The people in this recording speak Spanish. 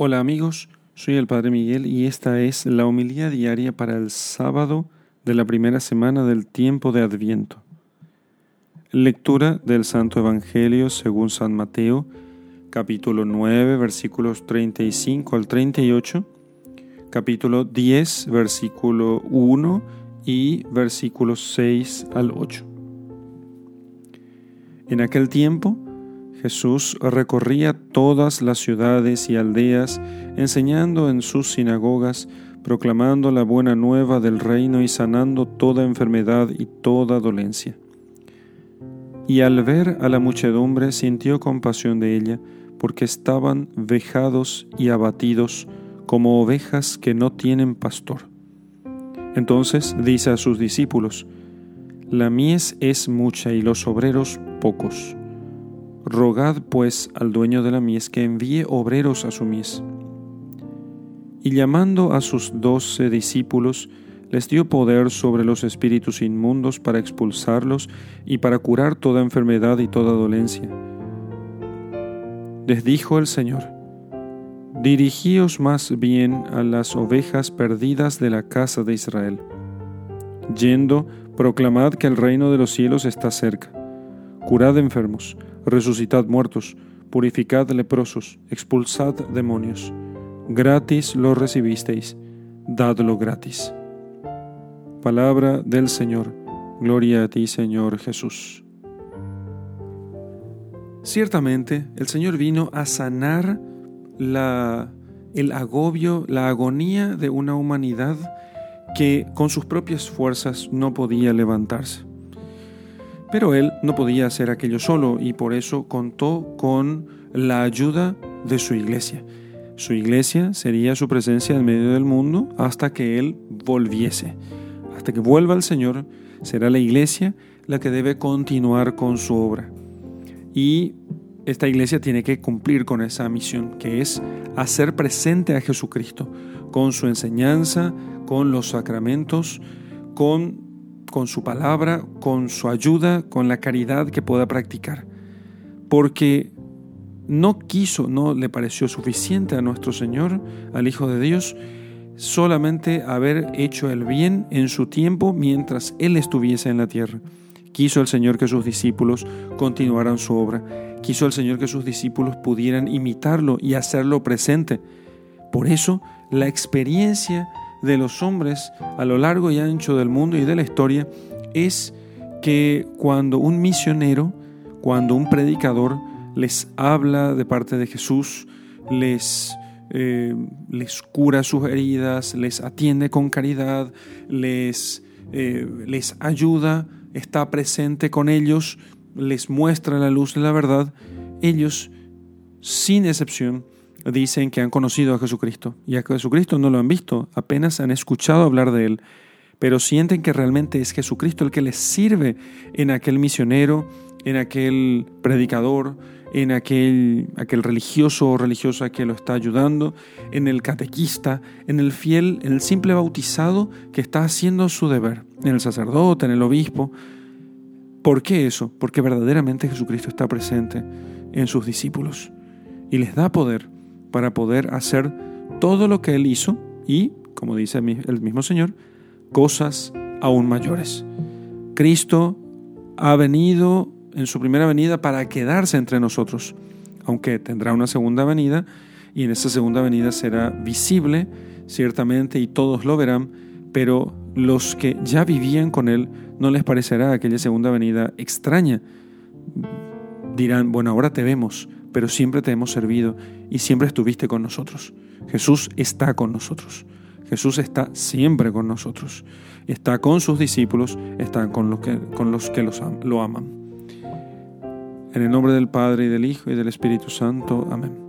Hola amigos, soy el Padre Miguel y esta es la homilía diaria para el sábado de la primera semana del tiempo de Adviento. Lectura del Santo Evangelio según San Mateo, capítulo 9, versículos 35 al 38, capítulo 10, versículo 1 y versículos 6 al 8. En aquel tiempo, Jesús recorría todas las ciudades y aldeas, enseñando en sus sinagogas, proclamando la buena nueva del reino y sanando toda enfermedad y toda dolencia. Y al ver a la muchedumbre sintió compasión de ella, porque estaban vejados y abatidos como ovejas que no tienen pastor. Entonces dice a sus discípulos, La mies es mucha y los obreros pocos Rogad pues al dueño de la mies que envíe obreros a su mies. Y llamando a sus doce discípulos, les dio poder sobre los espíritus inmundos para expulsarlos y para curar toda enfermedad y toda dolencia. Les dijo el Señor, Dirigíos más bien a las ovejas perdidas de la casa de Israel. Yendo, proclamad que el reino de los cielos está cerca. Curad enfermos, resucitad muertos, purificad leprosos, expulsad demonios. Gratis lo recibisteis, dadlo gratis. Palabra del Señor. Gloria a ti, Señor Jesús. Ciertamente, el Señor vino a sanar el agobio, la agonía de una humanidad que con sus propias fuerzas no podía levantarse. Pero él no podía hacer aquello solo y por eso contó con la ayuda de su iglesia. Su iglesia sería su presencia en medio del mundo hasta que él volviese. Hasta que vuelva el Señor, será la iglesia la que debe continuar con su obra. Y esta iglesia tiene que cumplir con esa misión, que es hacer presente a Jesucristo con su enseñanza, con los sacramentos, con con su palabra, con su ayuda, con la caridad que pueda practicar. Porque no quiso, no le pareció suficiente a nuestro Señor, al Hijo de Dios, solamente haber hecho el bien en su tiempo mientras Él estuviese en la tierra. Quiso el Señor que sus discípulos continuaran su obra. Quiso el Señor que sus discípulos pudieran imitarlo y hacerlo presente. Por eso, la experiencia de los hombres a lo largo y ancho del mundo y de la historia es que cuando un misionero, cuando un predicador les habla de parte de Jesús, les, eh, les cura sus heridas, les atiende con caridad, les, eh, les ayuda, está presente con ellos, les muestra la luz de la verdad, ellos, sin excepción, dicen que han conocido a Jesucristo y a Jesucristo no lo han visto, apenas han escuchado hablar de Él, pero sienten que realmente es Jesucristo el que les sirve en aquel misionero, en aquel predicador, en aquel, aquel religioso o religiosa que lo está ayudando, en el catequista, en el fiel, en el simple bautizado que está haciendo su deber, en el sacerdote, en el obispo. ¿Por qué eso? Porque verdaderamente Jesucristo está presente en sus discípulos y les da poder para poder hacer todo lo que Él hizo y, como dice el mismo Señor, cosas aún mayores. Cristo ha venido en su primera venida para quedarse entre nosotros, aunque tendrá una segunda venida y en esa segunda venida será visible, ciertamente, y todos lo verán, pero los que ya vivían con Él no les parecerá aquella segunda venida extraña. Dirán, bueno, ahora te vemos, pero siempre te hemos servido y siempre estuviste con nosotros. Jesús está con nosotros. Jesús está siempre con nosotros. Está con sus discípulos, está con los que, con los que lo aman. En el nombre del Padre y del Hijo y del Espíritu Santo. Amén.